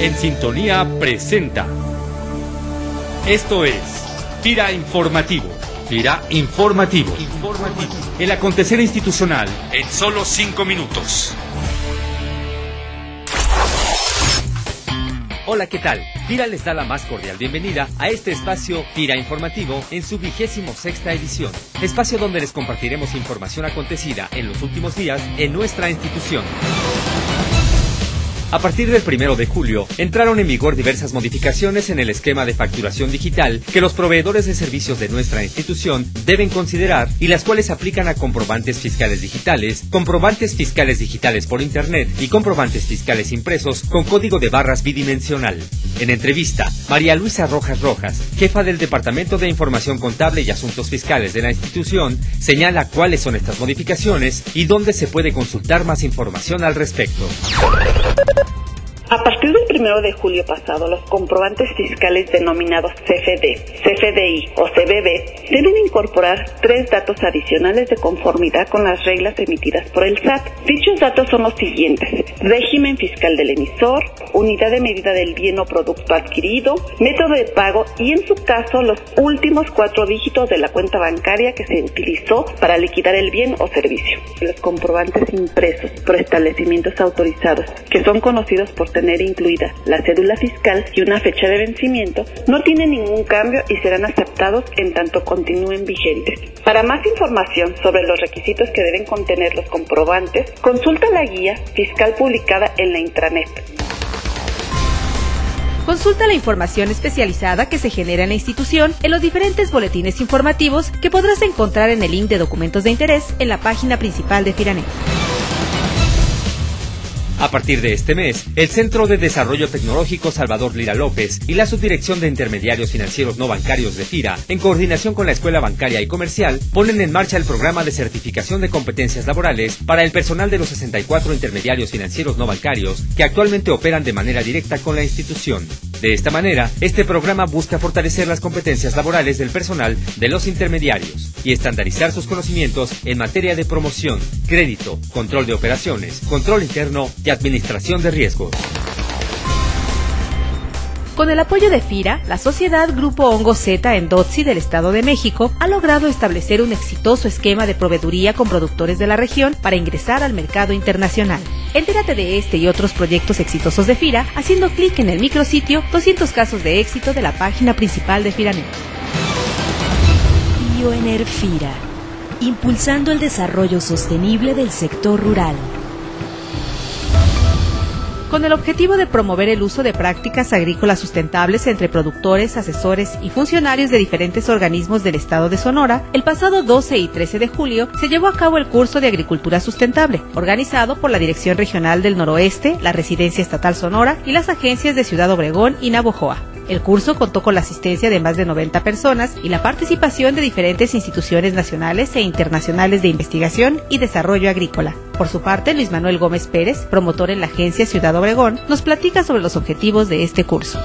en sintonía presenta. Esto es Fira Informativo. Fira Informativo. Informativo. El acontecer institucional en solo cinco minutos. Hola, ¿qué tal? Fira les da la más cordial bienvenida a este espacio Fira Informativo en su vigésimo sexta edición. Espacio donde les compartiremos información acontecida en los últimos días en nuestra institución. A partir del primero de julio, entraron en vigor diversas modificaciones en el esquema de facturación digital que los proveedores de servicios de nuestra institución deben considerar y las cuales aplican a comprobantes fiscales digitales, comprobantes fiscales digitales por Internet y comprobantes fiscales impresos con código de barras bidimensional. En entrevista, María Luisa Rojas Rojas, jefa del Departamento de Información Contable y Asuntos Fiscales de la institución, señala cuáles son estas modificaciones y dónde se puede consultar más información al respecto. A partir del primero de julio pasado, los comprobantes fiscales denominados CFD, CFDI o CBB deben incorporar tres datos adicionales de conformidad con las reglas emitidas por el SAT. Dichos datos son los siguientes: régimen fiscal del emisor, unidad de medida del bien o producto adquirido, método de pago y, en su caso, los últimos cuatro dígitos de la cuenta bancaria que se utilizó para liquidar el bien o servicio. Los comprobantes impresos por establecimientos autorizados, que son conocidos por tener incluida la cédula fiscal y una fecha de vencimiento, no tienen ningún cambio y serán aceptados en tanto continúen vigentes. Para más información sobre los requisitos que deben contener los comprobantes, consulta la guía fiscal publicada en la intranet. Consulta la información especializada que se genera en la institución en los diferentes boletines informativos que podrás encontrar en el link de documentos de interés en la página principal de Firanet. A partir de este mes, el Centro de Desarrollo Tecnológico Salvador Lira López y la Subdirección de Intermediarios Financieros No Bancarios de FIRA, en coordinación con la Escuela Bancaria y Comercial, ponen en marcha el programa de certificación de competencias laborales para el personal de los 64 intermediarios financieros no bancarios que actualmente operan de manera directa con la institución. De esta manera, este programa busca fortalecer las competencias laborales del personal de los intermediarios y estandarizar sus conocimientos en materia de promoción, crédito, control de operaciones, control interno y administración de riesgos. Con el apoyo de FIRA, la sociedad Grupo Hongo Z en Dotsi del Estado de México ha logrado establecer un exitoso esquema de proveeduría con productores de la región para ingresar al mercado internacional. Entérate de este y otros proyectos exitosos de FIRA haciendo clic en el micrositio 200 casos de éxito de la página principal de FIRANET. Bioener FIRA, impulsando el desarrollo sostenible del sector rural con el objetivo de promover el uso de prácticas agrícolas sustentables entre productores, asesores y funcionarios de diferentes organismos del estado de Sonora, el pasado 12 y 13 de julio se llevó a cabo el curso de Agricultura Sustentable, organizado por la Dirección Regional del Noroeste, la Residencia Estatal Sonora y las agencias de Ciudad Obregón y Navojoa. El curso contó con la asistencia de más de 90 personas y la participación de diferentes instituciones nacionales e internacionales de investigación y desarrollo agrícola. Por su parte, Luis Manuel Gómez Pérez, promotor en la agencia Ciudad Obregón, nos platica sobre los objetivos de este curso.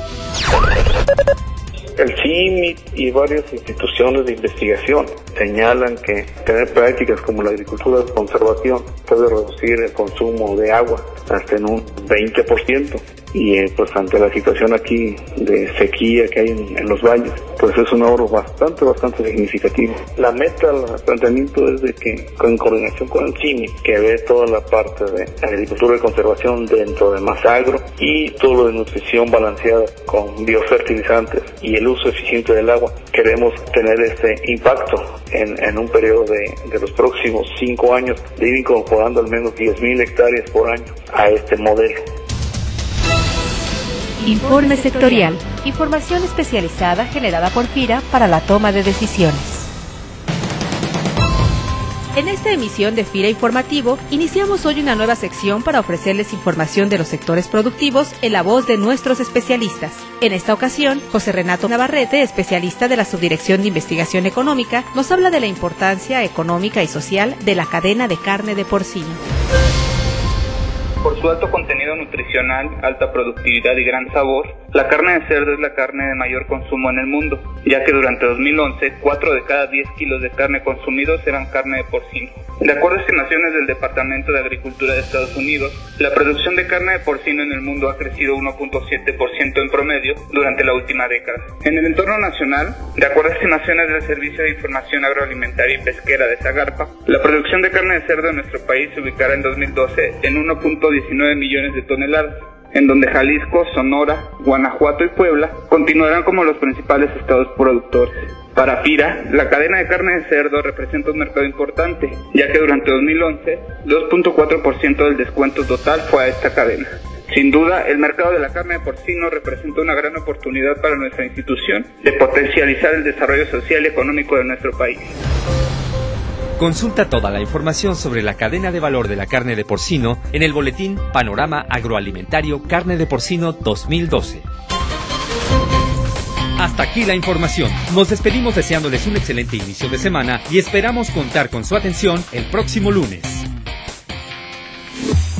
El CIMI y varias instituciones de investigación señalan que tener prácticas como la agricultura de conservación puede reducir el consumo de agua hasta en un 20% y eh, pues ante la situación aquí de sequía que hay en, los valles, pues es un ahorro bastante, bastante significativo. La meta, el planteamiento es de que en coordinación con el CIMI, que ve toda la parte de agricultura y conservación dentro de más agro y todo lo de nutrición balanceada con biofertilizantes y el uso eficiente del agua, queremos tener este impacto en, en un periodo de, de los próximos cinco años de ir incorporando al menos 10.000 hectáreas por año a este modelo. Informe sectorial. Información especializada generada por FIRA para la toma de decisiones. En esta emisión de FIRA Informativo, iniciamos hoy una nueva sección para ofrecerles información de los sectores productivos en la voz de nuestros especialistas. En esta ocasión, José Renato Navarrete, especialista de la Subdirección de Investigación Económica, nos habla de la importancia económica y social de la cadena de carne de porcino su alto contenido nutricional, alta productividad y gran sabor, la carne de cerdo es la carne de mayor consumo en el mundo, ya que durante 2011 4 de cada 10 kilos de carne consumidos eran carne de porcino. De acuerdo a estimaciones del Departamento de Agricultura de Estados Unidos, la producción de carne de porcino en el mundo ha crecido 1.7% en promedio durante la última década. En el entorno nacional, de acuerdo a estimaciones del Servicio de Información Agroalimentaria y Pesquera de Zagarpa, la producción de carne de cerdo en nuestro país se ubicará en 2012 en 1.19 millones de toneladas en donde Jalisco, Sonora, Guanajuato y Puebla continuarán como los principales estados productores. Para FIRA, la cadena de carne de cerdo representa un mercado importante, ya que durante 2011, 2.4% del descuento total fue a esta cadena. Sin duda, el mercado de la carne de porcino representa una gran oportunidad para nuestra institución de potencializar el desarrollo social y económico de nuestro país. Consulta toda la información sobre la cadena de valor de la carne de porcino en el boletín Panorama Agroalimentario Carne de Porcino 2012. Hasta aquí la información. Nos despedimos deseándoles un excelente inicio de semana y esperamos contar con su atención el próximo lunes.